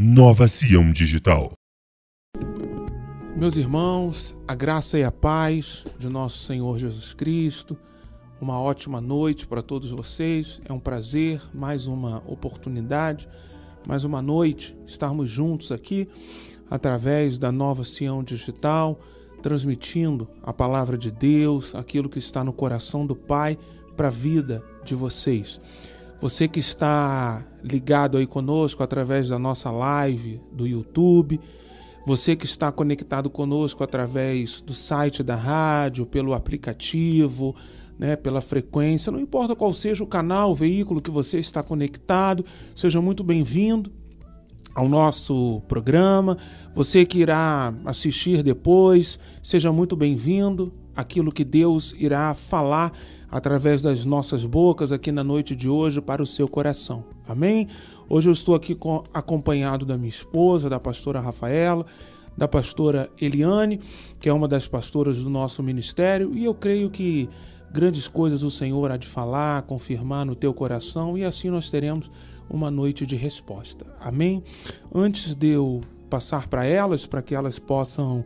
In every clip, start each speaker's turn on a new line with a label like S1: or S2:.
S1: Nova Sião Digital.
S2: Meus irmãos, a graça e a paz de nosso Senhor Jesus Cristo. Uma ótima noite para todos vocês. É um prazer, mais uma oportunidade, mais uma noite estarmos juntos aqui através da Nova Sião Digital, transmitindo a palavra de Deus, aquilo que está no coração do Pai para a vida de vocês. Você que está ligado aí conosco através da nossa live do YouTube, você que está conectado conosco através do site da rádio, pelo aplicativo, né, pela frequência, não importa qual seja o canal, o veículo que você está conectado, seja muito bem-vindo ao nosso programa. Você que irá assistir depois, seja muito bem-vindo. Aquilo que Deus irá falar através das nossas bocas aqui na noite de hoje para o seu coração. Amém? Hoje eu estou aqui com, acompanhado da minha esposa, da pastora Rafaela, da pastora Eliane, que é uma das pastoras do nosso ministério, e eu creio que grandes coisas o Senhor há de falar, confirmar no teu coração, e assim nós teremos uma noite de resposta. Amém? Antes de eu passar para elas, para que elas possam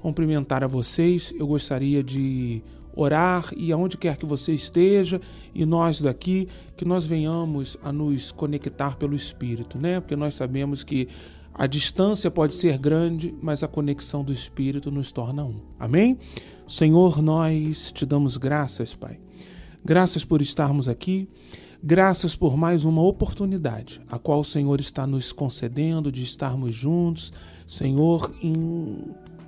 S2: cumprimentar a vocês, eu gostaria de orar e aonde quer que você esteja e nós daqui que nós venhamos a nos conectar pelo Espírito, né? Porque nós sabemos que a distância pode ser grande, mas a conexão do Espírito nos torna um. Amém? Senhor, nós te damos graças, Pai. Graças por estarmos aqui. Graças por mais uma oportunidade, a qual o Senhor está nos concedendo de estarmos juntos, Senhor, em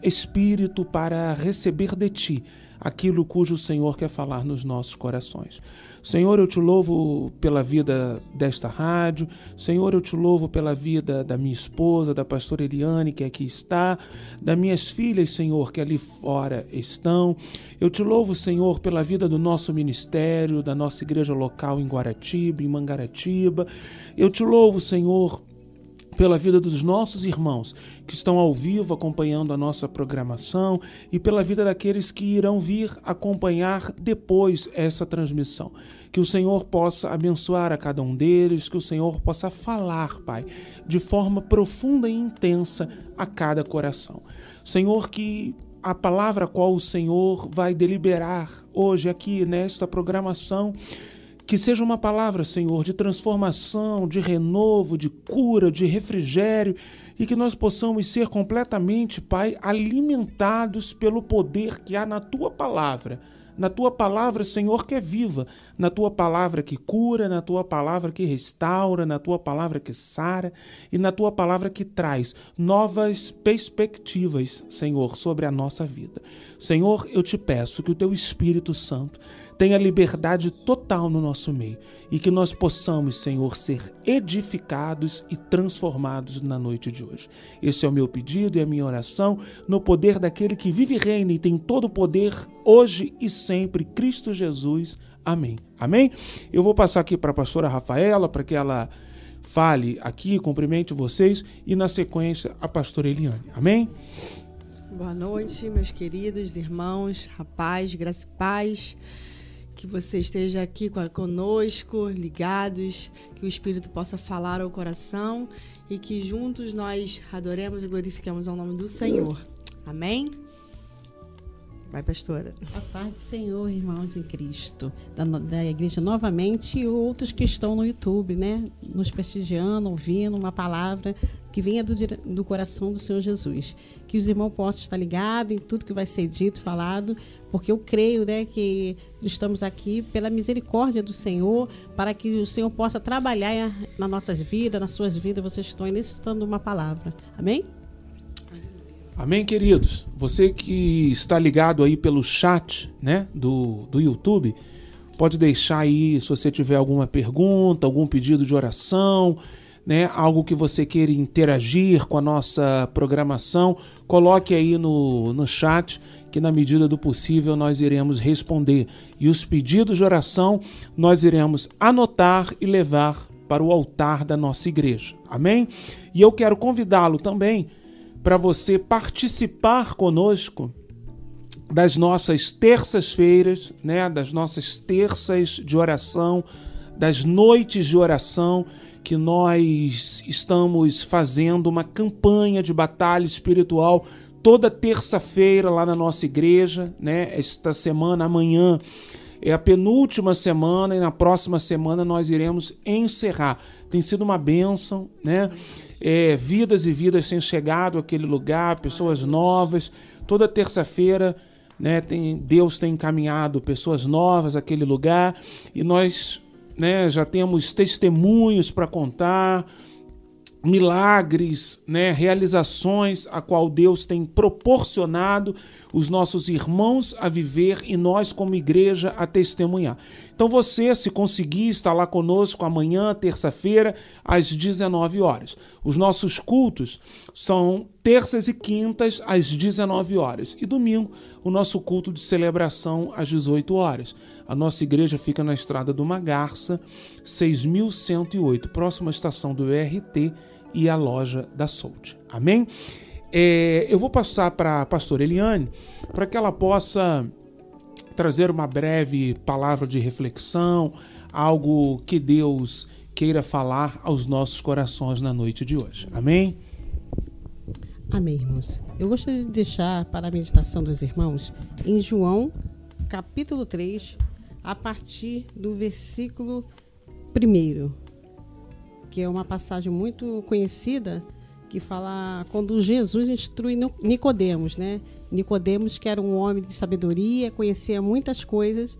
S2: espírito para receber de Ti aquilo cujo Senhor quer falar nos nossos corações. Senhor, eu te louvo pela vida desta rádio. Senhor, eu te louvo pela vida da minha esposa, da pastora Eliane, que aqui está, das minhas filhas, Senhor, que ali fora estão. Eu te louvo, Senhor, pela vida do nosso ministério, da nossa igreja local em Guaratiba, em Mangaratiba. Eu te louvo, Senhor, pela vida dos nossos irmãos que estão ao vivo acompanhando a nossa programação e pela vida daqueles que irão vir acompanhar depois essa transmissão. Que o Senhor possa abençoar a cada um deles, que o Senhor possa falar, Pai, de forma profunda e intensa a cada coração. Senhor, que a palavra qual o Senhor vai deliberar hoje aqui nesta programação que seja uma palavra, Senhor, de transformação, de renovo, de cura, de refrigério e que nós possamos ser completamente, Pai, alimentados pelo poder que há na tua palavra. Na tua palavra, Senhor, que é viva, na tua palavra que cura, na tua palavra que restaura, na tua palavra que sara e na tua palavra que traz novas perspectivas, Senhor, sobre a nossa vida. Senhor, eu te peço que o teu Espírito Santo tenha liberdade total no nosso meio e que nós possamos, Senhor, ser edificados e transformados na noite de hoje. Esse é o meu pedido e a minha oração no poder daquele que vive e reina e tem todo o poder hoje e sempre, Cristo Jesus. Amém. Amém? Eu vou passar aqui para a pastora Rafaela para que ela fale aqui, cumprimente vocês e na sequência a pastora Eliane. Amém?
S3: Boa noite, meus queridos irmãos, rapaz, graça e paz que você esteja aqui conosco, ligados, que o Espírito possa falar ao coração e que juntos nós adoremos e glorifiquemos ao nome do Senhor. Amém? Vai, pastora.
S4: A paz do Senhor, irmãos em Cristo, da, da igreja novamente e outros que estão no YouTube, né? Nos prestigiando, ouvindo uma palavra que venha do, do coração do Senhor Jesus. Que os irmãos possam estar ligados em tudo que vai ser dito, falado, porque eu creio né, que estamos aqui pela misericórdia do Senhor, para que o Senhor possa trabalhar nas nossas vidas, nas suas vidas. Vocês estão necessitando uma palavra. Amém?
S2: Amém, queridos. Você que está ligado aí pelo chat né, do, do YouTube, pode deixar aí se você tiver alguma pergunta, algum pedido de oração, né, algo que você queira interagir com a nossa programação, coloque aí no, no chat que na medida do possível nós iremos responder. E os pedidos de oração nós iremos anotar e levar para o altar da nossa igreja. Amém? E eu quero convidá-lo também para você participar conosco das nossas terças-feiras, né, das nossas terças de oração, das noites de oração que nós estamos fazendo uma campanha de batalha espiritual toda terça-feira lá na nossa igreja, né? Esta semana, amanhã, é a penúltima semana e na próxima semana nós iremos encerrar. Tem sido uma bênção, né? É, vidas e vidas têm chegado àquele lugar, pessoas novas. Toda terça-feira, né, tem, Deus tem encaminhado pessoas novas àquele lugar e nós né, já temos testemunhos para contar milagres, né, realizações a qual Deus tem proporcionado os nossos irmãos a viver e nós como igreja a testemunhar. Então você, se conseguir, está lá conosco amanhã, terça-feira, às 19 horas. Os nossos cultos são terças e quintas às 19 horas e domingo o nosso culto de celebração às 18 horas. A nossa igreja fica na Estrada do Magarça, 6108, próxima estação do ERT e a loja da Solte. Amém? É, eu vou passar para a pastora Eliane para que ela possa trazer uma breve palavra de reflexão, algo que Deus queira falar aos nossos corações na noite de hoje. Amém?
S4: Amém, irmãos. Eu gostaria de deixar para a meditação dos irmãos em João, capítulo 3, a partir do versículo 1, que é uma passagem muito conhecida que fala quando Jesus instrui Nicodemos, né? Nicodemos que era um homem de sabedoria, conhecia muitas coisas,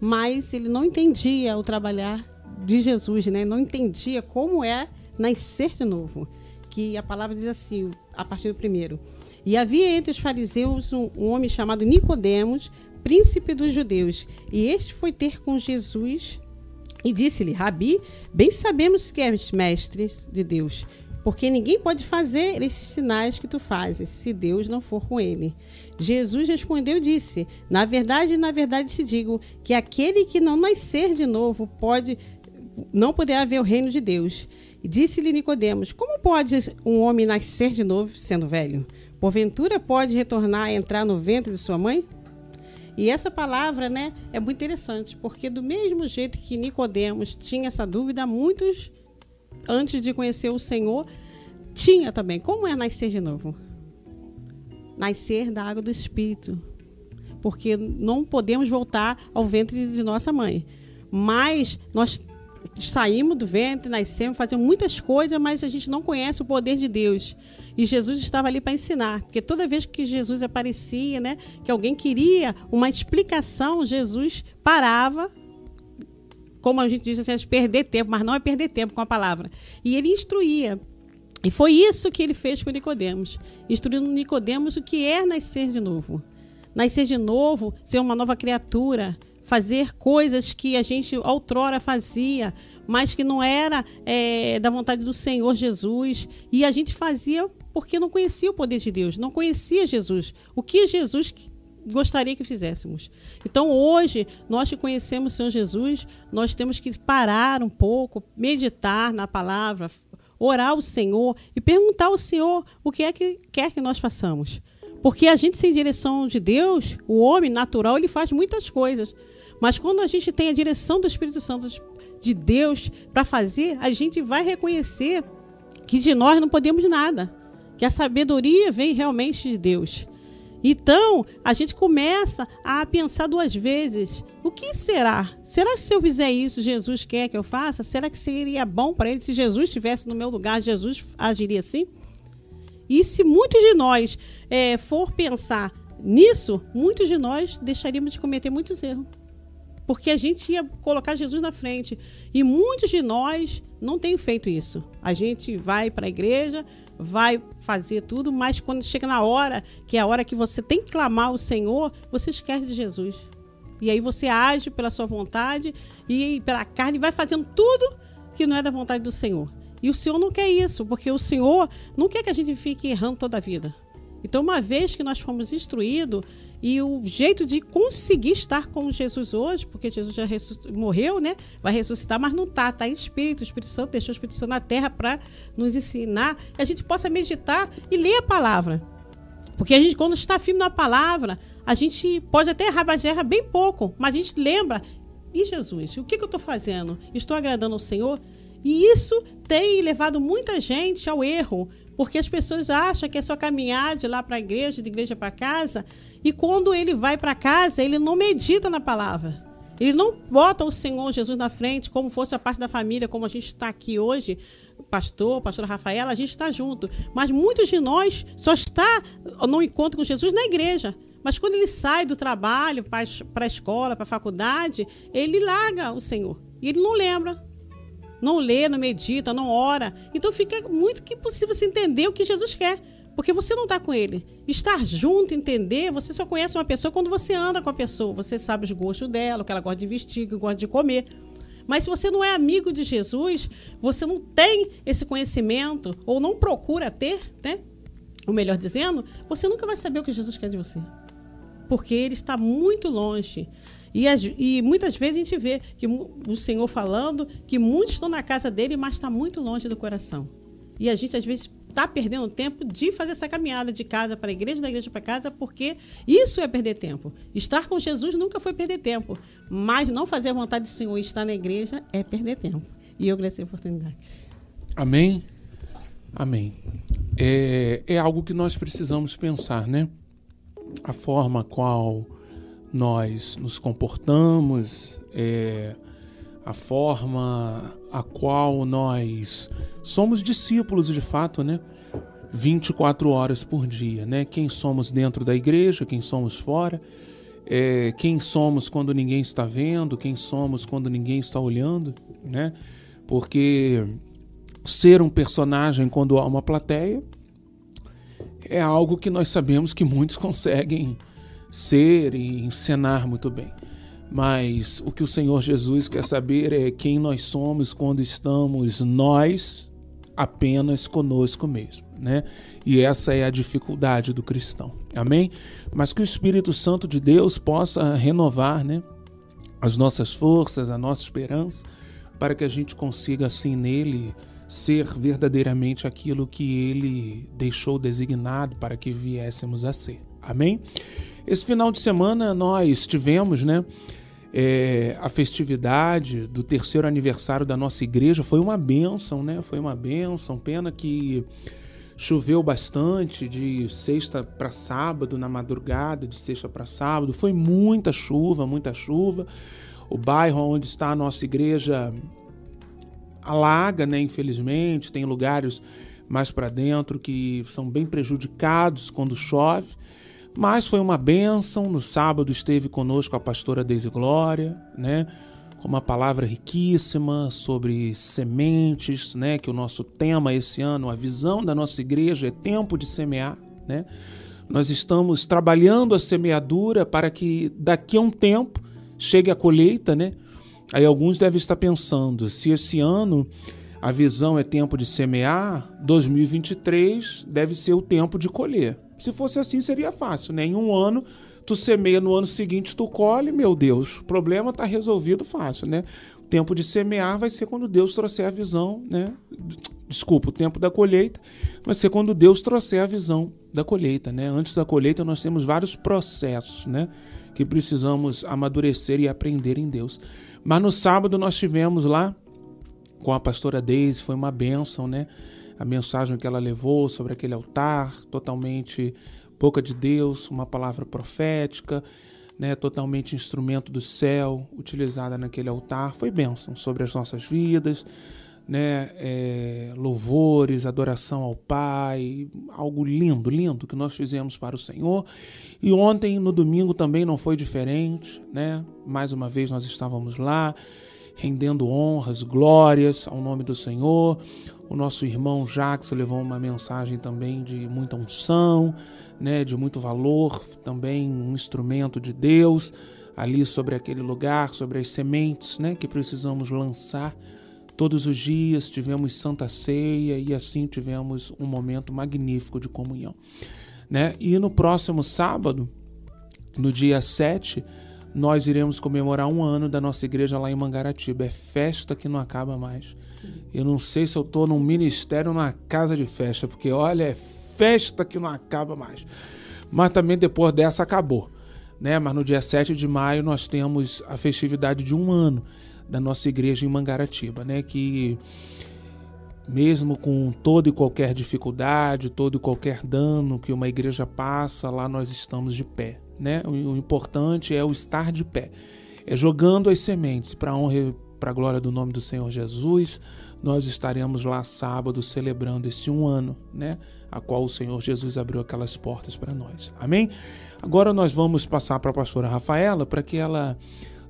S4: mas ele não entendia o trabalhar de Jesus, né? Não entendia como é nascer de novo. Que a palavra diz assim, a partir do primeiro. E havia entre os fariseus um, um homem chamado Nicodemos, príncipe dos judeus, e este foi ter com Jesus e disse-lhe: Rabi, bem sabemos que és mestre de Deus, porque ninguém pode fazer esses sinais que tu fazes, se Deus não for com ele. Jesus respondeu e disse: Na verdade, na verdade te digo que aquele que não nascer de novo pode não poderá ver o reino de Deus. Disse-lhe Nicodemos: Como pode um homem nascer de novo sendo velho? Porventura pode retornar a entrar no ventre de sua mãe? E essa palavra, né, é muito interessante, porque do mesmo jeito que Nicodemos tinha essa dúvida, muitos antes de conhecer o Senhor, tinha também. Como é nascer de novo? Nascer da água do Espírito. Porque não podemos voltar ao ventre de nossa mãe. Mas nós saímos do ventre, nascemos, fazemos muitas coisas, mas a gente não conhece o poder de Deus. E Jesus estava ali para ensinar, porque toda vez que Jesus aparecia, né, que alguém queria uma explicação, Jesus parava como a gente diz assim, perder tempo, mas não é perder tempo com a palavra. E ele instruía. E foi isso que ele fez com Nicodemos, instruindo Nicodemos o que é nascer de novo. Nascer de novo, ser uma nova criatura, fazer coisas que a gente outrora fazia, mas que não era é, da vontade do Senhor Jesus. E a gente fazia porque não conhecia o poder de Deus, não conhecia Jesus. O que Jesus gostaria que fizéssemos. Então, hoje, nós que conhecemos o Senhor Jesus, nós temos que parar um pouco, meditar na palavra, orar ao Senhor e perguntar ao Senhor o que é que quer que nós façamos. Porque a gente sem direção de Deus, o homem natural, ele faz muitas coisas. Mas quando a gente tem a direção do Espírito Santo de Deus para fazer, a gente vai reconhecer que de nós não podemos nada, que a sabedoria vem realmente de Deus. Então, a gente começa a pensar duas vezes: o que será? Será que se eu fizer isso, Jesus quer que eu faça? Será que seria bom para ele? Se Jesus estivesse no meu lugar, Jesus agiria assim? E se muitos de nós é, for pensar nisso, muitos de nós deixaríamos de cometer muitos erros. Porque a gente ia colocar Jesus na frente. E muitos de nós não têm feito isso. A gente vai para a igreja, vai fazer tudo, mas quando chega na hora, que é a hora que você tem que clamar ao Senhor, você esquece de Jesus. E aí você age pela sua vontade e pela carne, vai fazendo tudo que não é da vontade do Senhor. E o Senhor não quer isso, porque o Senhor não quer que a gente fique errando toda a vida. Então, uma vez que nós fomos instruídos e o jeito de conseguir estar com Jesus hoje, porque Jesus já morreu, né? Vai ressuscitar, mas não está, está em espírito. O Espírito Santo deixou o Espírito Santo na terra para nos ensinar, que a gente possa meditar e ler a palavra. Porque a gente, quando está firme na palavra, a gente pode até errar, mas erra bem pouco, mas a gente lembra e Jesus? O que, que eu estou fazendo? Estou agradando ao Senhor? E isso tem levado muita gente ao erro, porque as pessoas acham que é só caminhar de lá para a igreja, de igreja para casa, e quando ele vai para casa, ele não medita na palavra. Ele não bota o Senhor Jesus na frente como fosse a parte da família, como a gente está aqui hoje, pastor, pastora Rafaela, a gente está junto. Mas muitos de nós só está no encontro com Jesus na igreja. Mas quando ele sai do trabalho para a escola, para a faculdade, ele larga o Senhor. E ele não lembra. Não lê, não medita, não ora. Então fica muito impossível você entender o que Jesus quer. Porque você não está com ele. Estar junto, entender, você só conhece uma pessoa quando você anda com a pessoa. Você sabe os gostos dela, o que ela gosta de vestir, o que gosta de comer. Mas se você não é amigo de Jesus, você não tem esse conhecimento, ou não procura ter, né? Ou melhor dizendo, você nunca vai saber o que Jesus quer de você. Porque ele está muito longe. E, as, e, muitas vezes a gente vê que o Senhor falando que muitos estão na casa dele, mas está muito longe do coração. E a gente, às vezes, está perdendo tempo de fazer essa caminhada de casa para a igreja, da igreja para casa, porque isso é perder tempo. Estar com Jesus nunca foi perder tempo, mas não fazer a vontade do Senhor e estar na igreja é perder tempo. E eu agradeço a oportunidade.
S2: Amém? Amém. É, é algo que nós precisamos pensar, né? A forma qual nós nos comportamos, é, a forma a qual nós somos discípulos de fato, né? 24 horas por dia, né? Quem somos dentro da igreja, quem somos fora, é, quem somos quando ninguém está vendo, quem somos quando ninguém está olhando, né? Porque ser um personagem quando há uma plateia é algo que nós sabemos que muitos conseguem ser e encenar muito bem. Mas o que o Senhor Jesus quer saber é quem nós somos quando estamos nós apenas conosco mesmo, né? E essa é a dificuldade do cristão. Amém? Mas que o Espírito Santo de Deus possa renovar, né, as nossas forças, a nossa esperança, para que a gente consiga assim nele ser verdadeiramente aquilo que ele deixou designado para que viéssemos a ser. Amém? Esse final de semana nós tivemos, né, é, a festividade do terceiro aniversário da nossa igreja foi uma bênção, né? Foi uma bênção. Pena que choveu bastante de sexta para sábado, na madrugada, de sexta para sábado. Foi muita chuva, muita chuva. O bairro onde está a nossa igreja alaga, né? Infelizmente, tem lugares mais para dentro que são bem prejudicados quando chove. Mas foi uma bênção. No sábado esteve conosco a pastora Deise Glória, né? Com uma palavra riquíssima sobre sementes, né? Que o nosso tema esse ano, a visão da nossa igreja é tempo de semear, né? Nós estamos trabalhando a semeadura para que daqui a um tempo chegue a colheita, né? Aí alguns devem estar pensando, se esse ano a visão é tempo de semear, 2023 deve ser o tempo de colher. Se fosse assim, seria fácil, né? Em um ano, tu semeia, no ano seguinte tu colhe, meu Deus, o problema está resolvido fácil, né? O tempo de semear vai ser quando Deus trouxer a visão, né? Desculpa, o tempo da colheita vai ser quando Deus trouxer a visão da colheita, né? Antes da colheita nós temos vários processos, né? Que precisamos amadurecer e aprender em Deus. Mas no sábado nós tivemos lá com a pastora Deise, foi uma bênção, né? A mensagem que ela levou sobre aquele altar, totalmente boca de Deus, uma palavra profética, né, totalmente instrumento do céu, utilizada naquele altar, foi bênção sobre as nossas vidas, né, é, louvores, adoração ao Pai, algo lindo, lindo que nós fizemos para o Senhor. E ontem, no domingo, também não foi diferente, né? Mais uma vez nós estávamos lá, rendendo honras, glórias ao nome do Senhor. O nosso irmão Jacques levou uma mensagem também de muita unção, né, de muito valor, também um instrumento de Deus ali sobre aquele lugar, sobre as sementes, né, que precisamos lançar todos os dias. Tivemos Santa Ceia e assim tivemos um momento magnífico de comunhão, né? E no próximo sábado, no dia 7, nós iremos comemorar um ano da nossa igreja lá em Mangaratiba. É festa que não acaba mais. Eu não sei se eu estou num ministério ou numa casa de festa, porque olha, é festa que não acaba mais. Mas também depois dessa acabou. né? Mas no dia 7 de maio nós temos a festividade de um ano da nossa igreja em Mangaratiba, né? Que mesmo com toda e qualquer dificuldade, todo e qualquer dano que uma igreja passa, lá nós estamos de pé, né? O importante é o estar de pé, é jogando as sementes para honra para a glória do nome do Senhor Jesus. Nós estaremos lá sábado celebrando esse um ano, né? A qual o Senhor Jesus abriu aquelas portas para nós. Amém? Agora nós vamos passar para a pastora Rafaela para que ela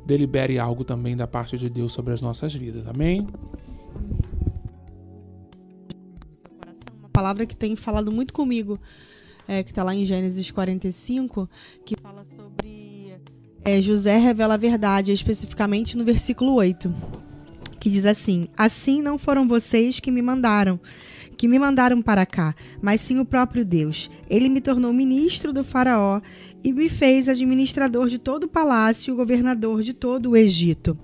S2: delibere algo também da parte de Deus sobre as nossas vidas. Amém?
S3: Uma palavra que tem falado muito comigo, é, que está lá em Gênesis 45, que fala sobre é, José revela a verdade, especificamente no versículo 8, que diz assim: Assim não foram vocês que me mandaram, que me mandaram para cá, mas sim o próprio Deus. Ele me tornou ministro do Faraó e me fez administrador de todo o palácio e governador de todo o Egito.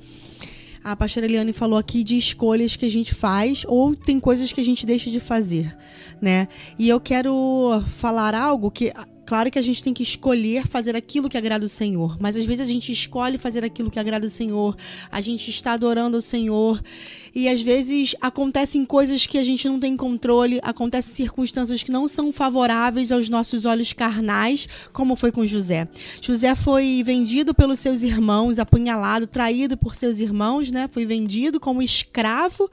S3: A pastora Eliane falou aqui de escolhas que a gente faz ou tem coisas que a gente deixa de fazer, né? E eu quero falar algo que Claro que a gente tem que escolher fazer aquilo que agrada o Senhor, mas às vezes a gente escolhe fazer aquilo que agrada o Senhor, a gente está adorando o Senhor e às vezes acontecem coisas que a gente não tem controle, acontecem circunstâncias que não são favoráveis aos nossos olhos carnais, como foi com José. José foi vendido pelos seus irmãos, apunhalado, traído por seus irmãos, né? Foi vendido como escravo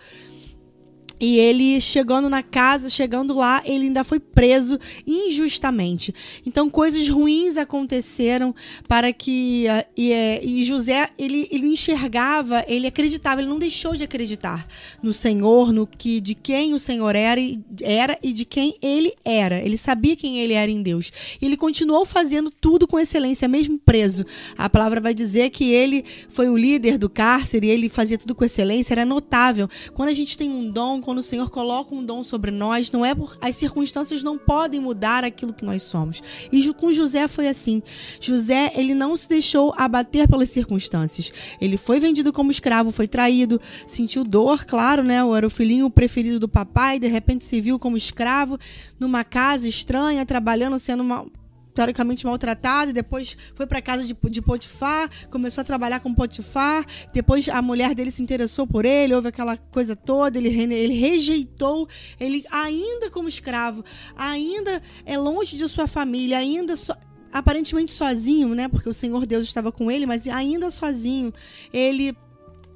S3: e ele chegando na casa, chegando lá, ele ainda foi preso injustamente. Então coisas ruins aconteceram para que uh, e, é, e, José ele, ele enxergava, ele acreditava, ele não deixou de acreditar no Senhor, no que de quem o Senhor era, era e de quem ele era. Ele sabia quem ele era em Deus. E ele continuou fazendo tudo com excelência, mesmo preso. A palavra vai dizer que ele foi o líder do cárcere, ele fazia tudo com excelência, era notável. Quando a gente tem um dom, quando o Senhor coloca um dom sobre nós, não é por as circunstâncias não podem mudar aquilo que nós somos. E com José foi assim. José, ele não se deixou abater pelas circunstâncias. Ele foi vendido como escravo, foi traído, sentiu dor, claro, né? Era o filhinho preferido do papai, de repente se viu como escravo numa casa estranha, trabalhando, sendo uma teoricamente maltratado, depois foi para casa de, de Potifar, começou a trabalhar com Potifar, depois a mulher dele se interessou por ele, houve aquela coisa toda, ele, ele rejeitou, ele ainda como escravo, ainda é longe de sua família, ainda so, aparentemente sozinho, né? Porque o Senhor Deus estava com ele, mas ainda sozinho, ele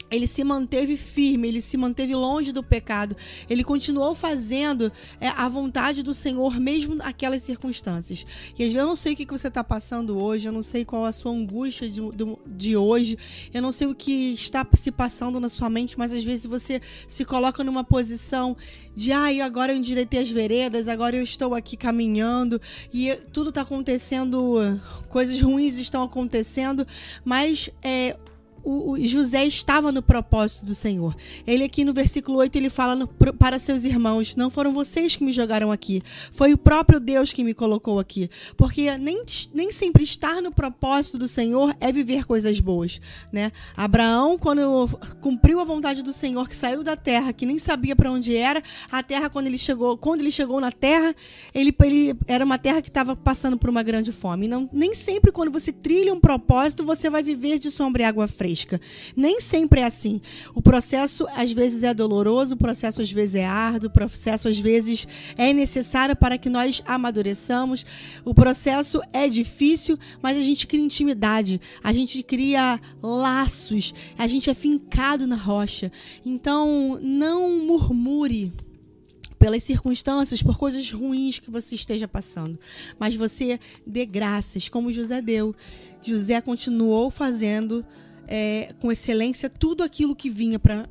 S3: ele se manteve firme, ele se manteve longe do pecado, ele continuou fazendo é, a vontade do Senhor, mesmo naquelas circunstâncias. E às vezes eu não sei o que você está passando hoje, eu não sei qual a sua angústia de, de, de, hoje, eu não sei o que está se passando na sua mente, mas às vezes você se coloca numa posição de, ai, ah, agora eu endireitei as veredas, agora eu estou aqui caminhando e tudo está acontecendo, coisas ruins estão acontecendo, mas é, o, o, José estava no propósito do Senhor. Ele aqui no versículo 8 ele fala no, para seus irmãos: Não foram vocês que me jogaram aqui, foi o próprio Deus que me colocou aqui. Porque nem, nem sempre estar no propósito do Senhor é viver coisas boas. Né? Abraão, quando cumpriu a vontade do Senhor, que saiu da terra, que nem sabia para onde era, a terra, quando ele chegou, quando ele chegou na terra, ele, ele era uma terra que estava passando por uma grande fome. Não, nem sempre, quando você trilha um propósito, você vai viver de sombra e água fresca. Nem sempre é assim. O processo às vezes é doloroso, o processo às vezes é árduo, o processo às vezes é necessário para que nós amadureçamos. O processo é difícil, mas a gente cria intimidade, a gente cria laços, a gente é fincado na rocha. Então, não murmure pelas circunstâncias, por coisas ruins que você esteja passando. Mas você dê graças, como José deu. José continuou fazendo é, com excelência tudo aquilo que vinha para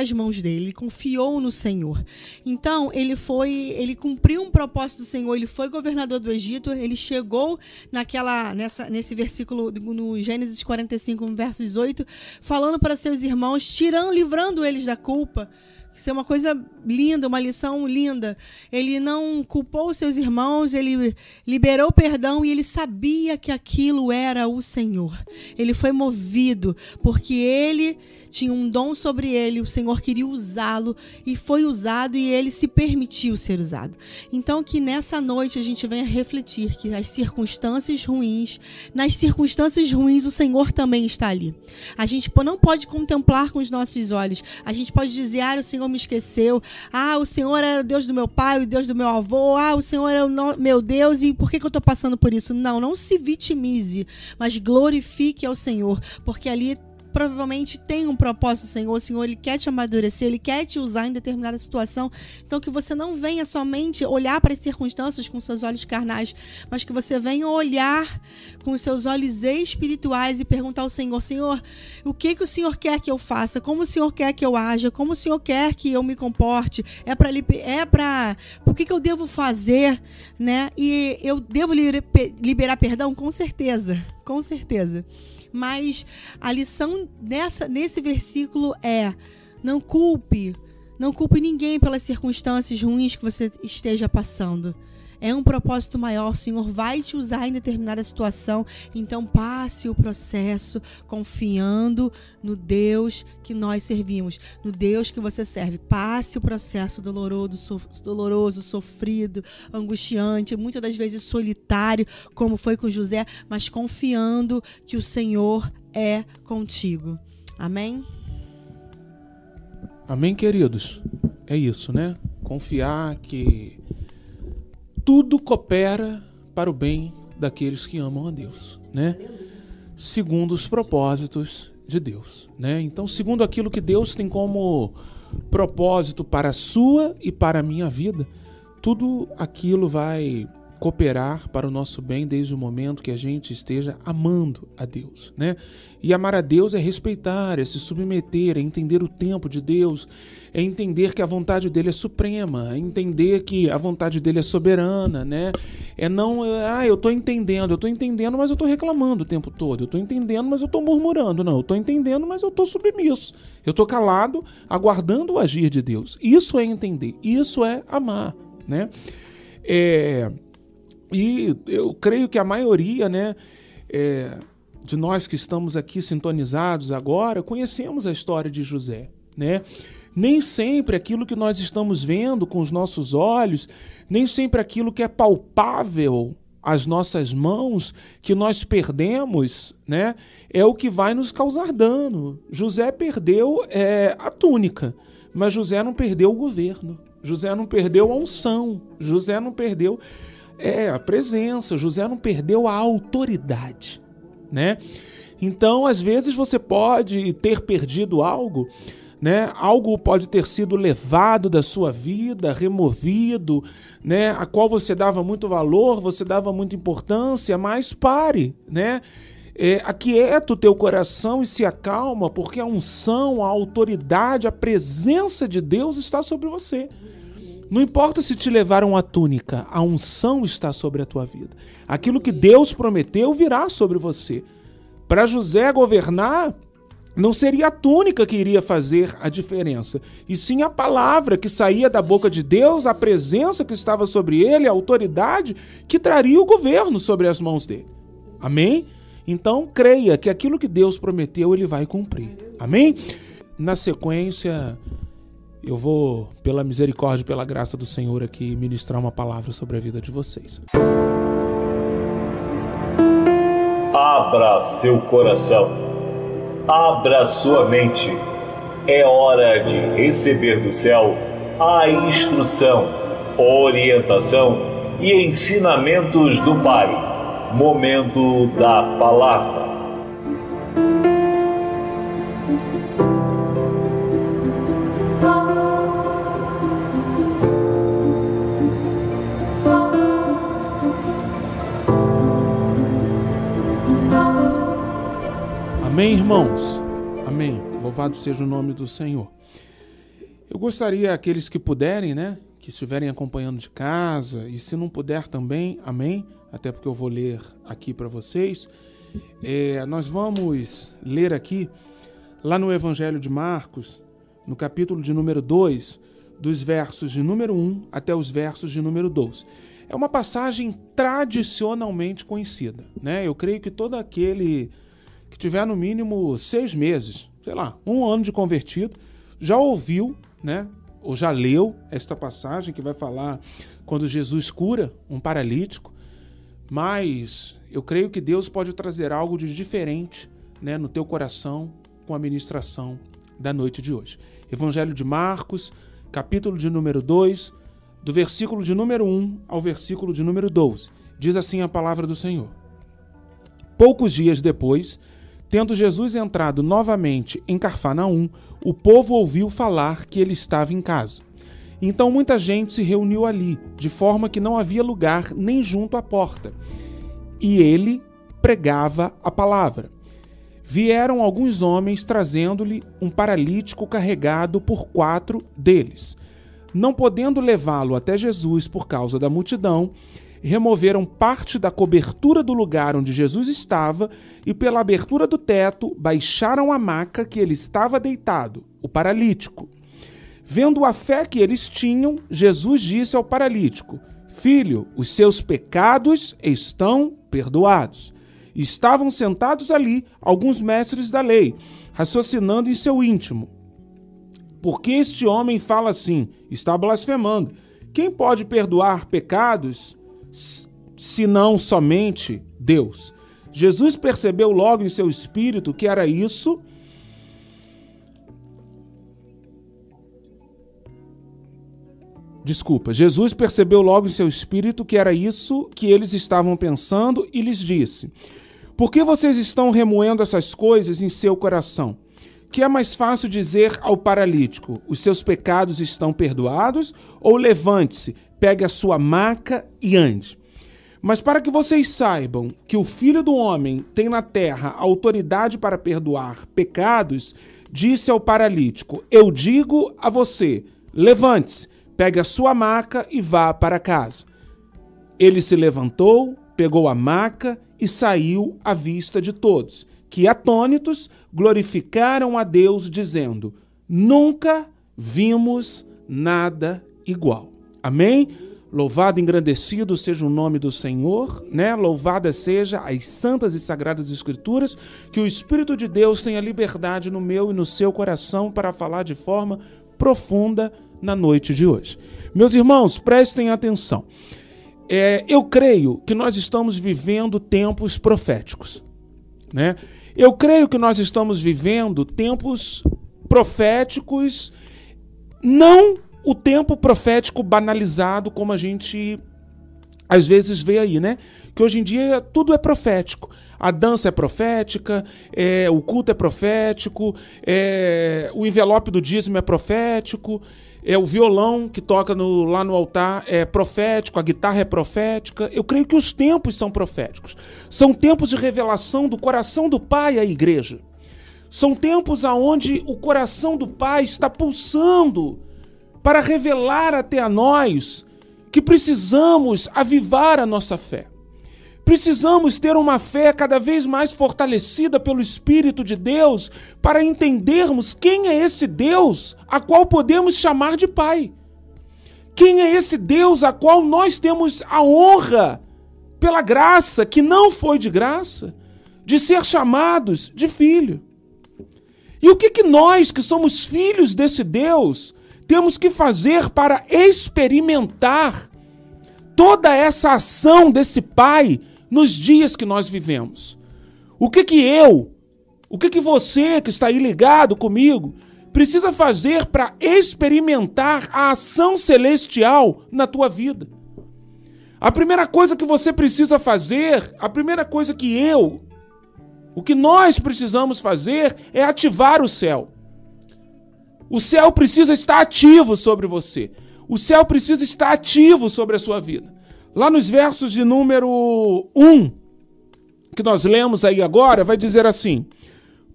S3: as mãos dele. Ele confiou no Senhor. Então, ele foi, ele cumpriu um propósito do Senhor, ele foi governador do Egito, ele chegou naquela nessa, nesse versículo no Gênesis 45, verso 18, falando para seus irmãos, tirando, livrando eles da culpa isso é uma coisa linda, uma lição linda. Ele não culpou seus irmãos, ele liberou perdão e ele sabia que aquilo era o Senhor. Ele foi movido porque ele tinha um dom sobre ele, o Senhor queria usá-lo e foi usado e ele se permitiu ser usado. Então que nessa noite a gente venha refletir que as circunstâncias ruins, nas circunstâncias ruins o Senhor também está ali. A gente não pode contemplar com os nossos olhos. A gente pode dizer: "Ah, o Senhor me esqueceu. Ah, o Senhor era o Deus do meu pai, o Deus do meu avô. Ah, o Senhor é o meu Deus e por que, que eu estou passando por isso?" Não, não se vitimize, mas glorifique ao Senhor, porque ali provavelmente tem um propósito, Senhor. O Senhor, Ele quer te amadurecer, Ele quer te usar em determinada situação. Então, que você não venha somente olhar para as circunstâncias com seus olhos carnais, mas que você venha olhar com os seus olhos espirituais e perguntar ao Senhor: Senhor, o que, que o Senhor quer que eu faça? Como o Senhor quer que eu haja? Como o Senhor quer que eu me comporte? É para. É para o que, que eu devo fazer? Né? E eu devo liberar perdão? Com certeza. Com certeza. Mas a lição nessa, nesse versículo é: não culpe, não culpe ninguém pelas circunstâncias ruins que você esteja passando é um propósito maior, o Senhor vai te usar em determinada situação, então passe o processo confiando no Deus que nós servimos, no Deus que você serve. Passe o processo doloroso, so, doloroso, sofrido, angustiante, muitas das vezes solitário, como foi com José, mas confiando que o Senhor é contigo. Amém?
S2: Amém, queridos. É isso, né? Confiar que tudo coopera para o bem daqueles que amam a Deus, né? Segundo os propósitos de Deus, né? Então, segundo aquilo que Deus tem como propósito para a sua e para a minha vida, tudo aquilo vai cooperar para o nosso bem desde o momento que a gente esteja amando a Deus, né? E amar a Deus é respeitar, é se submeter, é entender o tempo de Deus, é entender que a vontade dele é suprema, é entender que a vontade dele é soberana, né? É não, ah, eu estou entendendo, eu estou entendendo, mas eu estou reclamando o tempo todo, eu estou entendendo, mas eu estou murmurando, não, eu estou entendendo, mas eu estou submisso, eu estou calado, aguardando o agir de Deus. Isso é entender, isso é amar, né? É, e eu creio que a maioria, né, é, de nós que estamos aqui sintonizados agora, conhecemos a história de José, né? Nem sempre aquilo que nós estamos vendo com os nossos olhos, nem sempre aquilo que é palpável às nossas mãos, que nós perdemos, né, é o que vai nos causar dano. José perdeu é, a túnica, mas José não perdeu o governo. José não perdeu a unção. José não perdeu é, a presença. José não perdeu a autoridade, né? Então, às vezes você pode ter perdido algo, né? Algo pode ter sido levado da sua vida, removido, né? A qual você dava muito valor, você dava muita importância, mas pare, né? É, aquieta o teu coração e se acalma, porque a unção, a autoridade, a presença de Deus está sobre você. Não importa se te levaram a túnica, a unção está sobre a tua vida. Aquilo que Deus prometeu virá sobre você. Para José governar, não seria a túnica que iria fazer a diferença, e sim a palavra que saía da boca de Deus, a presença que estava sobre ele, a autoridade que traria o governo sobre as mãos dele. Amém? Então creia que aquilo que Deus prometeu, ele vai cumprir. Amém? Na sequência, eu vou, pela misericórdia e pela graça do Senhor, aqui ministrar uma palavra sobre a vida de vocês.
S5: Abra seu coração, abra sua mente. É hora de receber do céu a instrução, orientação e ensinamentos do Pai. Momento da palavra.
S2: Amém, irmãos? Amém. Louvado seja o nome do Senhor. Eu gostaria, aqueles que puderem, né, que estiverem acompanhando de casa, e se não puder também, amém, até porque eu vou ler aqui para vocês, é, nós vamos ler aqui, lá no Evangelho de Marcos, no capítulo de número 2, dos versos de número 1 até os versos de número 12. É uma passagem tradicionalmente conhecida, né? Eu creio que todo aquele que tiver no mínimo seis meses sei lá, um ano de convertido, já ouviu, né? Ou já leu esta passagem que vai falar quando Jesus cura um paralítico, mas eu creio que Deus pode trazer algo de diferente né, no teu coração com a ministração da noite de hoje. Evangelho de Marcos, capítulo de número 2, do versículo de número 1 ao versículo de número 12. Diz assim a palavra do Senhor. Poucos dias depois, tendo Jesus entrado novamente em Carfanaum, o povo ouviu falar que ele estava em casa. Então muita gente se reuniu ali, de forma que não havia lugar nem junto à porta. E ele pregava a palavra. Vieram alguns homens trazendo-lhe um paralítico carregado por quatro deles. Não podendo levá-lo até Jesus por causa da multidão, removeram parte da cobertura do lugar onde Jesus estava e, pela abertura do teto, baixaram a maca que ele estava deitado, o paralítico. Vendo a fé que eles tinham, Jesus disse ao paralítico: Filho, os seus pecados estão perdoados. Estavam sentados ali alguns mestres da lei, raciocinando em seu íntimo. Por que este homem fala assim? Está blasfemando. Quem pode perdoar pecados senão somente Deus? Jesus percebeu logo em seu espírito que era isso. Desculpa, Jesus percebeu logo em seu espírito que era isso que eles estavam pensando e lhes disse: Por que vocês estão remoendo essas coisas em seu coração? Que é mais fácil dizer ao paralítico: Os seus pecados estão perdoados? Ou levante-se, pegue a sua maca e ande. Mas para que vocês saibam que o Filho do Homem tem na terra autoridade para perdoar pecados, disse ao paralítico: Eu digo a você: levante-se, pegue a sua maca e vá para casa. Ele se levantou, pegou a maca e saiu à vista de todos, que atônitos glorificaram a Deus, dizendo: Nunca vimos nada igual. Amém? Louvado e engrandecido seja o nome do Senhor, né? Louvada seja as santas e sagradas escrituras, que o Espírito de Deus tenha liberdade no meu e no seu coração para falar de forma profunda na noite de hoje. Meus irmãos, prestem atenção. É, eu creio que nós estamos vivendo tempos proféticos, né? Eu creio que nós estamos vivendo tempos proféticos, não o tempo profético banalizado, como a gente às vezes vê aí, né? Que hoje em dia tudo é profético. A dança é profética, é, o culto é profético, é, o envelope do dízimo é profético, é o violão que toca no, lá no altar é profético, a guitarra é profética. Eu creio que os tempos são proféticos. São tempos de revelação do coração do Pai à igreja. São tempos aonde o coração do Pai está pulsando para revelar até a nós que precisamos avivar a nossa fé. Precisamos ter uma fé cada vez mais fortalecida pelo Espírito de Deus para entendermos quem é esse Deus a qual podemos chamar de Pai. Quem é esse Deus a qual nós temos a honra, pela graça, que não foi de graça, de ser chamados de filho. E o que, que nós, que somos filhos desse Deus, temos que fazer para experimentar toda essa ação desse Pai nos dias que nós vivemos? O que que eu, o que que você que está aí ligado comigo, precisa fazer para experimentar a ação celestial na tua vida? A primeira coisa que você precisa fazer, a primeira coisa que eu, o que nós precisamos fazer é ativar o céu. O céu precisa estar ativo sobre você. O céu precisa estar ativo sobre a sua vida. Lá nos versos de número 1, que nós lemos aí agora, vai dizer assim: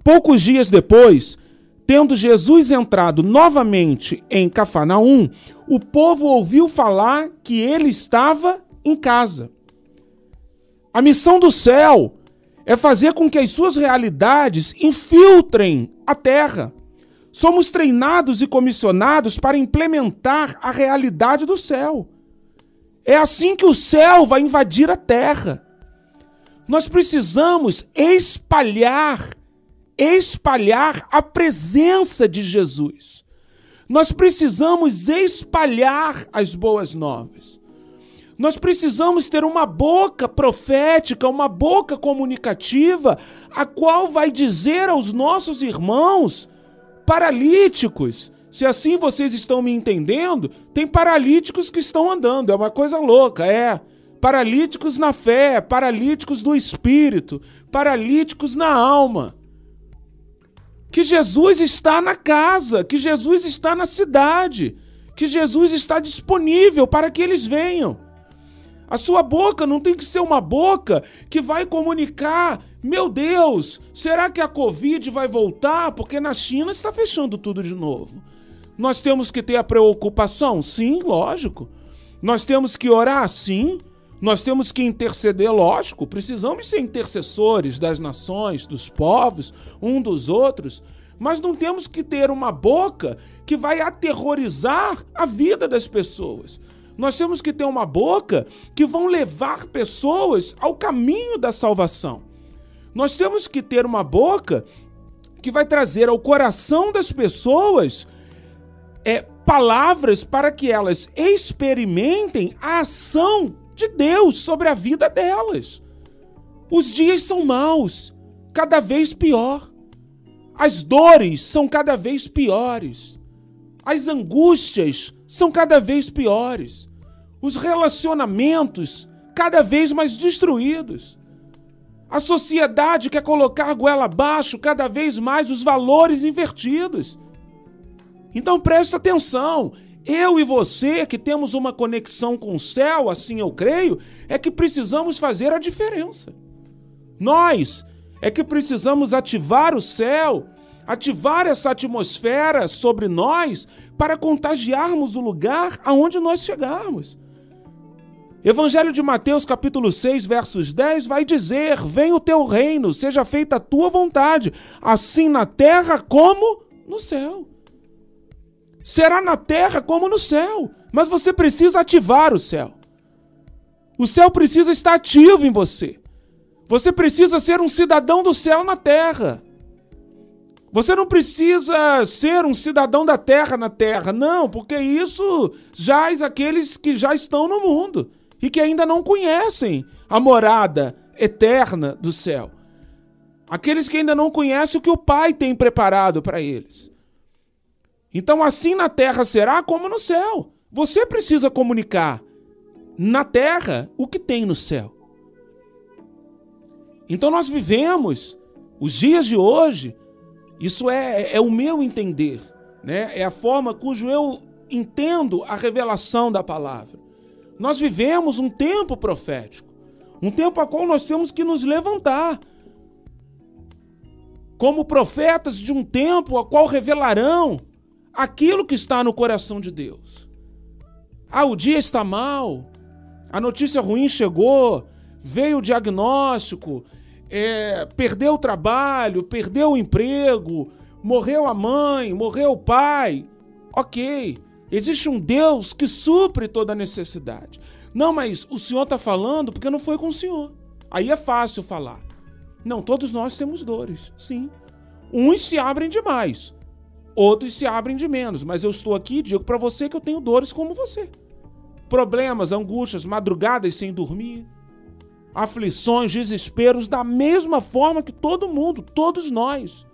S2: Poucos dias depois, tendo Jesus entrado novamente em Cafarnaum, o povo ouviu falar que ele estava em casa. A missão do céu é fazer com que as suas realidades infiltrem a terra. Somos treinados e comissionados para implementar a realidade do céu. É assim que o céu vai invadir a terra. Nós precisamos espalhar espalhar a presença de Jesus. Nós precisamos espalhar as boas novas. Nós precisamos ter uma boca profética, uma boca comunicativa, a qual vai dizer aos nossos irmãos paralíticos. Se assim vocês estão me entendendo, tem paralíticos que estão andando, é uma coisa louca, é. Paralíticos na fé, paralíticos do espírito, paralíticos na alma que Jesus está na casa, que Jesus está na cidade, que Jesus está disponível para que eles venham. A sua boca não tem que ser uma boca que vai comunicar: meu Deus, será que a Covid vai voltar? Porque na China está fechando tudo de novo. Nós temos que ter a preocupação? Sim, lógico. Nós temos que orar? Sim. Nós temos que interceder, lógico, precisamos ser intercessores das nações, dos povos, um dos outros, mas não temos que ter uma boca que vai aterrorizar a vida das pessoas. Nós temos que ter uma boca que vão levar pessoas ao caminho da salvação. Nós temos que ter uma boca que vai trazer ao coração das pessoas é, palavras para que elas experimentem a ação de Deus sobre a vida delas. Os dias são maus, cada vez pior. As dores são cada vez piores. As angústias são cada vez piores. Os relacionamentos cada vez mais destruídos. A sociedade quer colocar goela abaixo cada vez mais os valores invertidos. Então presta atenção. Eu e você, que temos uma conexão com o céu, assim eu creio, é que precisamos fazer a diferença. Nós é que precisamos ativar o céu, ativar essa atmosfera sobre nós para contagiarmos o lugar aonde nós chegarmos. Evangelho de Mateus, capítulo 6, versos 10, vai dizer: Venha o teu reino, seja feita a tua vontade, assim na terra como no céu será na terra como no céu. Mas você precisa ativar o céu. O céu precisa estar ativo em você. Você precisa ser um cidadão do céu na terra. Você não precisa ser um cidadão da terra na terra, não, porque isso jaz aqueles que já estão no mundo e que ainda não conhecem a morada eterna do céu. Aqueles que ainda não conhecem o que o Pai tem preparado para eles. Então, assim na terra será como no céu. Você precisa comunicar na terra o que tem no céu. Então, nós vivemos os dias de hoje, isso é, é o meu entender, né? é a forma cujo eu entendo a revelação da palavra. Nós vivemos um tempo profético, um tempo a qual nós temos que nos levantar como profetas de um tempo a qual revelarão aquilo que está no coração de Deus. Ah, o dia está mal, a notícia ruim chegou, veio o diagnóstico, é, perdeu o trabalho, perdeu o emprego, morreu a mãe, morreu o pai. Ok, existe um Deus que supre toda necessidade. Não, mas o senhor está falando porque não foi com o senhor. Aí é fácil falar. Não, todos nós temos dores, sim. Uns se abrem demais, outros se abrem de menos. Mas eu estou aqui e digo para você que eu tenho dores como você. Problemas, angústias, madrugadas sem dormir, aflições, desesperos, da mesma forma que todo mundo, todos nós.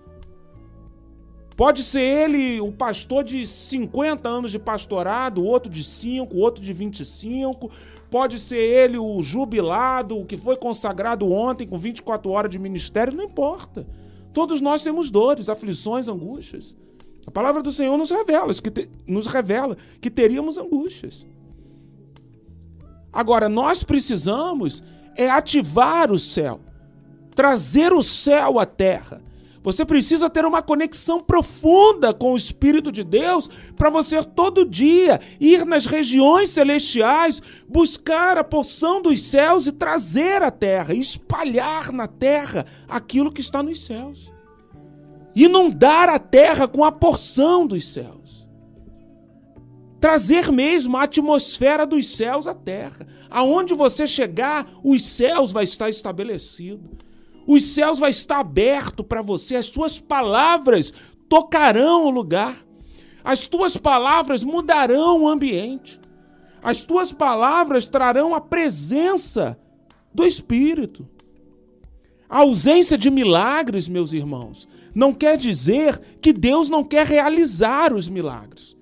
S2: Pode ser ele o pastor de 50 anos de pastorado, outro de 5, outro de 25. Pode ser ele o jubilado, o que foi consagrado ontem com 24 horas de ministério, não importa. Todos nós temos dores, aflições, angústias. A palavra do Senhor nos revela, que te, nos revela que teríamos angústias. Agora, nós precisamos é ativar o céu, trazer o céu à terra. Você precisa ter uma conexão profunda com o Espírito de Deus para você todo dia ir nas regiões celestiais, buscar a porção dos céus e trazer à terra, espalhar na terra aquilo que está nos céus inundar a terra com a porção dos céus. Trazer mesmo a atmosfera dos céus à terra. Aonde você chegar, os céus vai estar estabelecido. Os céus vai estar aberto para você, as tuas palavras tocarão o lugar. As tuas palavras mudarão o ambiente. As tuas palavras trarão a presença do Espírito. A ausência de milagres, meus irmãos, não quer dizer que Deus não quer realizar os milagres.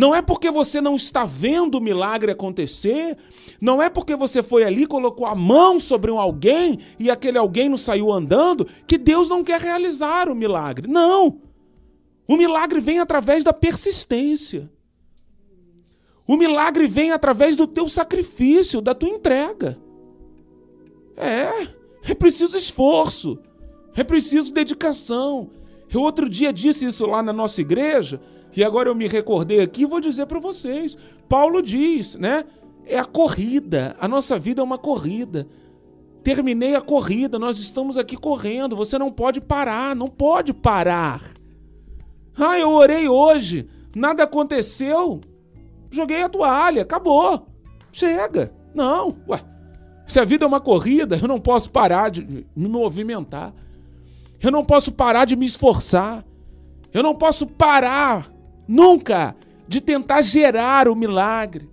S2: Não é porque você não está vendo o milagre acontecer, não é porque você foi ali, colocou a mão sobre um alguém e aquele alguém não saiu andando, que Deus não quer realizar o milagre. Não! O milagre vem através da persistência. O milagre vem através do teu sacrifício, da tua entrega. É, é preciso esforço, é preciso dedicação. Eu outro dia disse isso lá na nossa igreja, e agora eu me recordei aqui e vou dizer para vocês. Paulo diz, né? É a corrida. A nossa vida é uma corrida. Terminei a corrida, nós estamos aqui correndo. Você não pode parar, não pode parar. Ah, eu orei hoje, nada aconteceu. Joguei a toalha, acabou. Chega. Não, ué. Se a vida é uma corrida, eu não posso parar de me movimentar. Eu não posso parar de me esforçar. Eu não posso parar nunca de tentar gerar o milagre,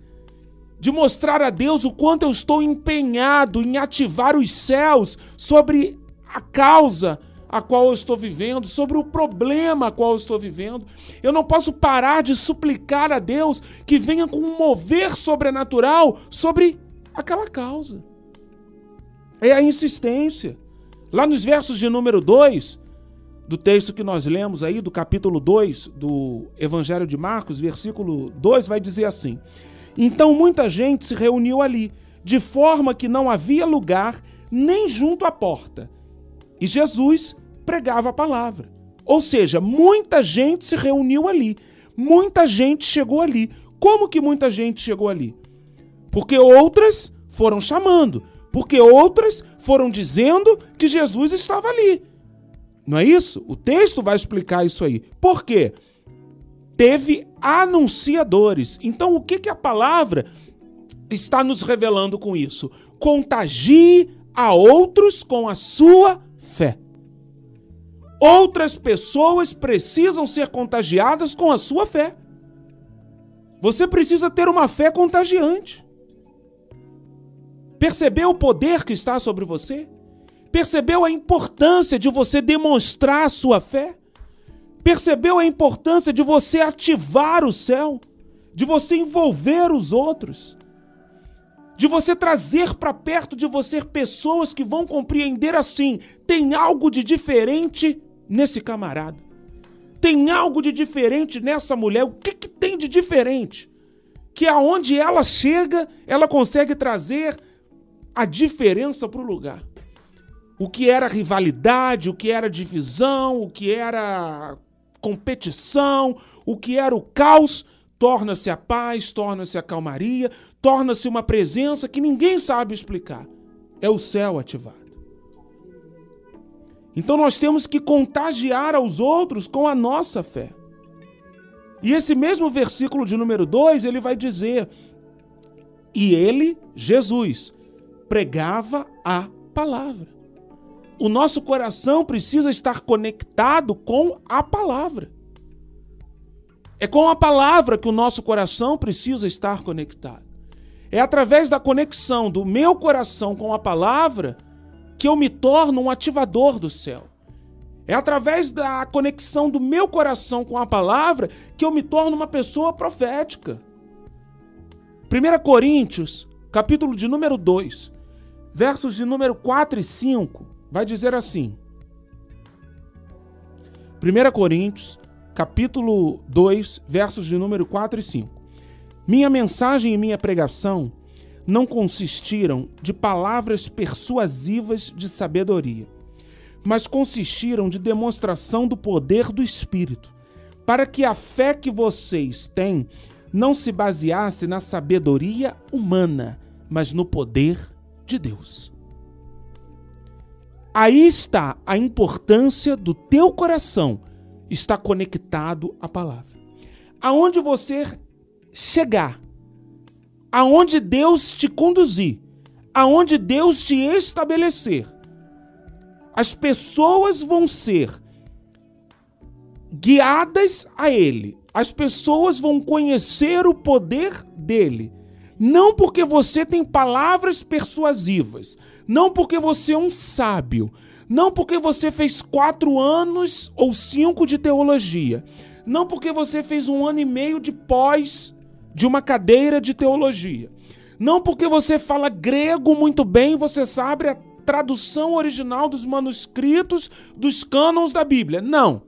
S2: de mostrar a Deus o quanto eu estou empenhado em ativar os céus sobre a causa a qual eu estou vivendo, sobre o problema a qual eu estou vivendo. Eu não posso parar de suplicar a Deus que venha com um mover sobrenatural sobre aquela causa. É a insistência. Lá nos versos de número 2, do texto que nós lemos aí, do capítulo 2 do Evangelho de Marcos, versículo 2, vai dizer assim: Então muita gente se reuniu ali, de forma que não havia lugar nem junto à porta. E Jesus pregava a palavra. Ou seja, muita gente se reuniu ali, muita gente chegou ali. Como que muita gente chegou ali? Porque outras foram chamando, porque outras foram dizendo que Jesus estava ali. Não é isso? O texto vai explicar isso aí. Por quê? Teve anunciadores. Então, o que, que a palavra está nos revelando com isso? Contagie a outros com a sua fé. Outras pessoas precisam ser contagiadas com a sua fé. Você precisa ter uma fé contagiante. Percebeu o poder que está sobre você? Percebeu a importância de você demonstrar a sua fé? Percebeu a importância de você ativar o céu? De você envolver os outros? De você trazer para perto de você pessoas que vão compreender assim: tem algo de diferente nesse camarada. Tem algo de diferente nessa mulher. O que, que tem de diferente? Que aonde ela chega, ela consegue trazer a diferença para o lugar o que era rivalidade, o que era divisão, o que era competição, o que era o caos, torna-se a paz, torna-se a calmaria, torna-se uma presença que ninguém sabe explicar. É o céu ativado. Então nós temos que contagiar aos outros com a nossa fé. E esse mesmo versículo de número 2, ele vai dizer: E ele, Jesus, pregava a palavra o nosso coração precisa estar conectado com a palavra. É com a palavra que o nosso coração precisa estar conectado. É através da conexão do meu coração com a palavra que eu me torno um ativador do céu. É através da conexão do meu coração com a palavra que eu me torno uma pessoa profética. 1 Coríntios, capítulo de número 2, versos de número 4 e 5 vai dizer assim. 1 Coríntios, capítulo 2, versos de número 4 e 5. Minha mensagem e minha pregação não consistiram de palavras persuasivas de sabedoria, mas consistiram de demonstração do poder do Espírito, para que a fé que vocês têm não se baseasse na sabedoria humana, mas no poder de Deus. Aí está a importância do teu coração estar conectado à palavra. Aonde você chegar, aonde Deus te conduzir, aonde Deus te estabelecer, as pessoas vão ser guiadas a Ele. As pessoas vão conhecer o poder dele. Não porque você tem palavras persuasivas, não porque você é um sábio, não porque você fez quatro anos ou cinco de teologia, não porque você fez um ano e meio de pós de uma cadeira de teologia, não porque você fala grego muito bem, você sabe a tradução original dos manuscritos dos cânons da Bíblia. Não.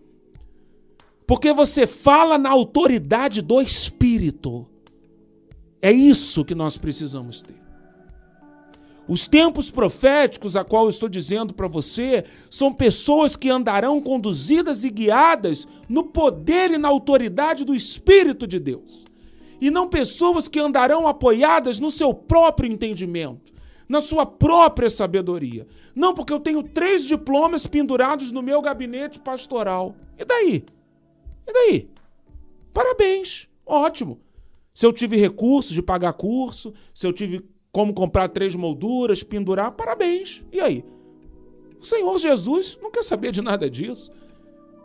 S2: Porque você fala na autoridade do Espírito. É isso que nós precisamos ter. Os tempos proféticos, a qual eu estou dizendo para você, são pessoas que andarão conduzidas e guiadas no poder e na autoridade do Espírito de Deus. E não pessoas que andarão apoiadas no seu próprio entendimento, na sua própria sabedoria. Não porque eu tenho três diplomas pendurados no meu gabinete pastoral. E daí? E daí? Parabéns, ótimo. Se eu tive recursos de pagar curso, se eu tive como comprar três molduras, pendurar, parabéns. E aí? O Senhor Jesus não quer saber de nada disso.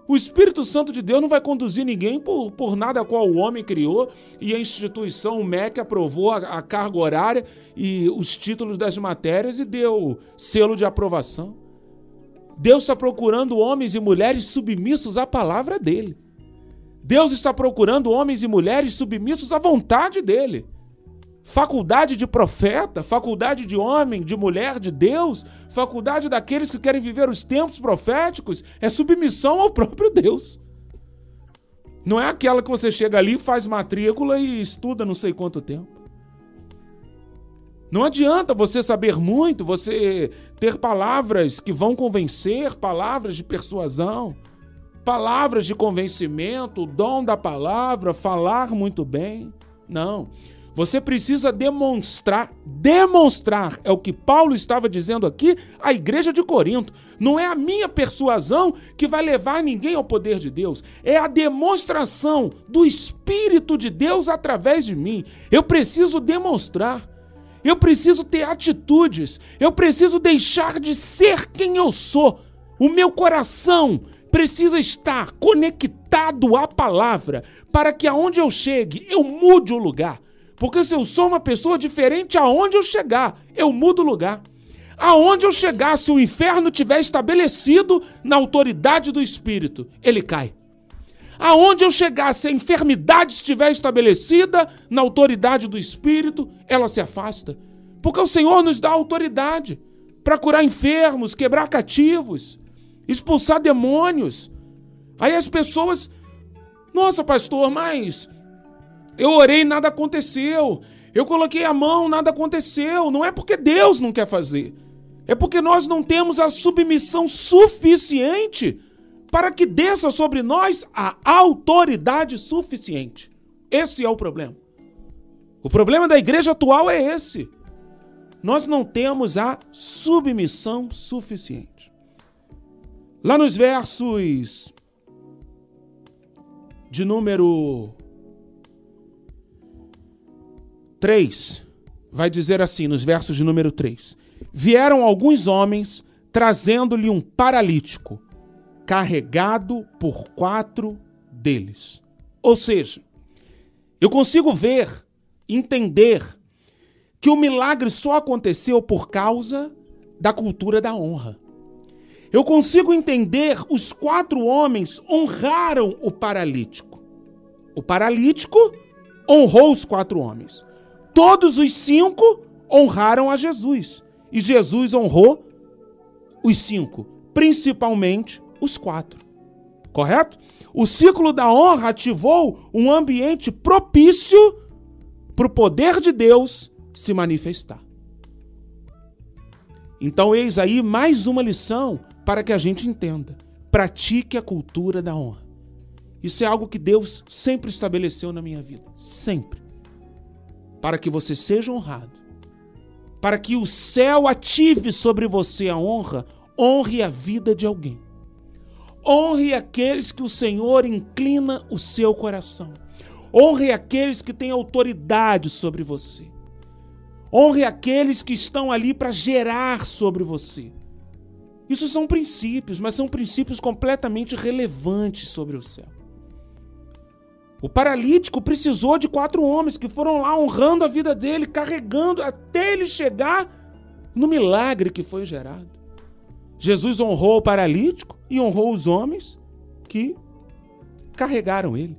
S2: O Espírito Santo de Deus não vai conduzir ninguém por, por nada qual o homem criou e a instituição, o MEC, aprovou a, a carga horária e os títulos das matérias e deu selo de aprovação. Deus está procurando homens e mulheres submissos à palavra dele. Deus está procurando homens e mulheres submissos à vontade dele. Faculdade de profeta, faculdade de homem, de mulher, de Deus, faculdade daqueles que querem viver os tempos proféticos, é submissão ao próprio Deus. Não é aquela que você chega ali, faz matrícula e estuda não sei quanto tempo. Não adianta você saber muito, você ter palavras que vão convencer, palavras de persuasão palavras de convencimento, o dom da palavra, falar muito bem. Não. Você precisa demonstrar, demonstrar, é o que Paulo estava dizendo aqui à igreja de Corinto. Não é a minha persuasão que vai levar ninguém ao poder de Deus, é a demonstração do Espírito de Deus através de mim. Eu preciso demonstrar, eu preciso ter atitudes, eu preciso deixar de ser quem eu sou. O meu coração precisa estar conectado à palavra para que aonde eu chegue eu mude o lugar. Porque se eu sou uma pessoa diferente aonde eu chegar, eu mudo lugar. Aonde eu chegar, se o inferno tiver estabelecido na autoridade do Espírito, ele cai. Aonde eu chegar, se a enfermidade estiver estabelecida na autoridade do Espírito, ela se afasta. Porque o Senhor nos dá autoridade para curar enfermos, quebrar cativos expulsar demônios. Aí as pessoas, nossa, pastor, mas eu orei nada aconteceu. Eu coloquei a mão, nada aconteceu. Não é porque Deus não quer fazer. É porque nós não temos a submissão suficiente para que desça sobre nós a autoridade suficiente. Esse é o problema. O problema da igreja atual é esse. Nós não temos a submissão suficiente. Lá nos versos de número 3, vai dizer assim, nos versos de número 3: Vieram alguns homens trazendo-lhe um paralítico, carregado por quatro deles. Ou seja, eu consigo ver, entender que o milagre só aconteceu por causa da cultura da honra. Eu consigo entender, os quatro homens honraram o paralítico. O paralítico honrou os quatro homens. Todos os cinco honraram a Jesus. E Jesus honrou os cinco, principalmente os quatro. Correto? O ciclo da honra ativou um ambiente propício para o poder de Deus se manifestar. Então, eis aí mais uma lição para que a gente entenda. Pratique a cultura da honra. Isso é algo que Deus sempre estabeleceu na minha vida. Sempre. Para que você seja honrado. Para que o céu ative sobre você a honra, honre a vida de alguém. Honre aqueles que o Senhor inclina o seu coração. Honre aqueles que têm autoridade sobre você. Honre aqueles que estão ali para gerar sobre você. Isso são princípios, mas são princípios completamente relevantes sobre o céu. O paralítico precisou de quatro homens que foram lá honrando a vida dele, carregando até ele chegar no milagre que foi gerado. Jesus honrou o paralítico e honrou os homens que carregaram ele.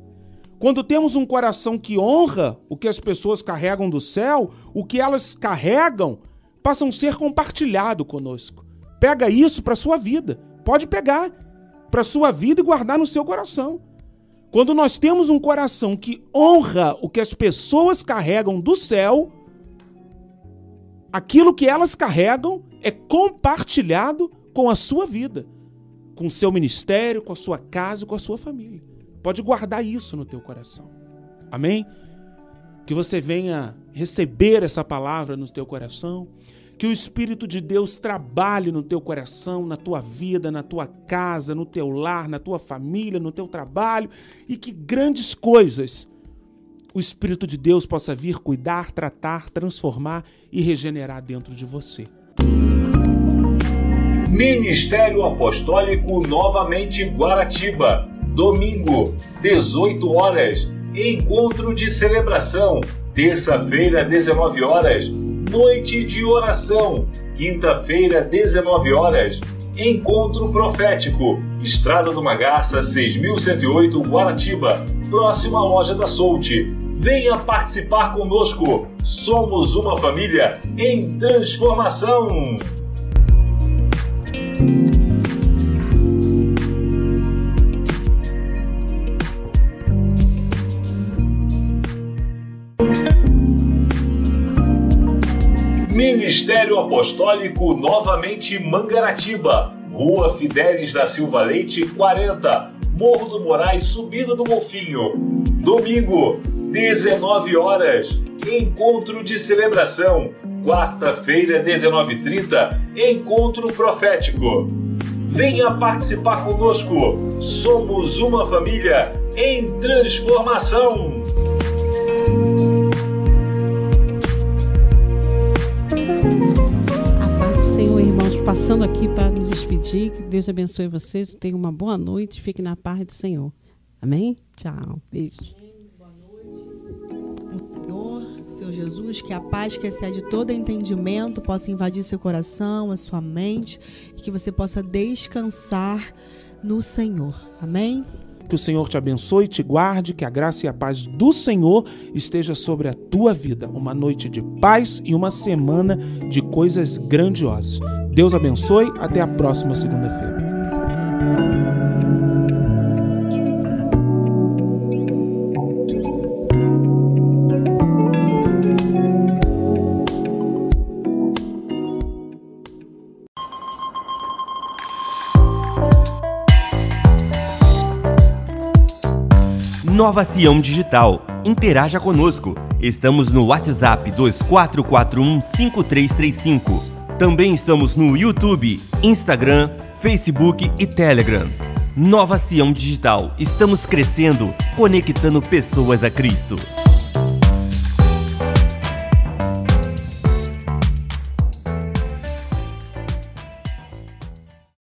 S2: Quando temos um coração que honra o que as pessoas carregam do céu, o que elas carregam passa a ser compartilhado conosco. Pega isso para sua vida. Pode pegar para sua vida e guardar no seu coração. Quando nós temos um coração que honra o que as pessoas carregam do céu, aquilo que elas carregam é compartilhado com a sua vida, com o seu ministério, com a sua casa, com a sua família. Pode guardar isso no teu coração. Amém? Que você venha receber essa palavra no teu coração que o Espírito de Deus trabalhe no teu coração, na tua vida, na tua casa, no teu lar, na tua família, no teu trabalho. E que grandes coisas o Espírito de Deus possa vir cuidar, tratar, transformar e regenerar dentro de você.
S5: Ministério Apostólico novamente Guaratiba, domingo, 18 horas, encontro de celebração, terça-feira, 19 horas Noite de oração, quinta-feira, 19 horas. Encontro profético, Estrada do Magaça, 6108, Guaratiba, próxima loja da Solte. Venha participar conosco. Somos uma família em transformação. Ministério Apostólico novamente Mangaratiba, Rua Fidelis da Silva Leite 40, Morro do Moraes, Subida do Golfinho. Domingo, 19 horas, encontro de celebração. Quarta-feira, 19h30, encontro profético. Venha participar conosco. Somos uma família em transformação.
S4: Passando aqui para nos despedir. Que Deus abençoe vocês. Tenham uma boa noite. Fique na paz do Senhor. Amém? Tchau. Beijo. Boa
S3: noite. Senhor, Senhor Jesus, que a paz que excede todo entendimento possa invadir seu coração, a sua mente e que você possa descansar no Senhor. Amém?
S2: Que o Senhor te abençoe, te guarde, que a graça e a paz do Senhor esteja sobre a tua vida. Uma noite de paz e uma semana de coisas grandiosas. Deus abençoe. Até a próxima segunda-feira.
S6: Nova Sião Digital. Interaja conosco. Estamos no WhatsApp 2441 5335 também estamos no YouTube, Instagram, Facebook e Telegram. Nova Sião Digital. Estamos crescendo, conectando pessoas a Cristo.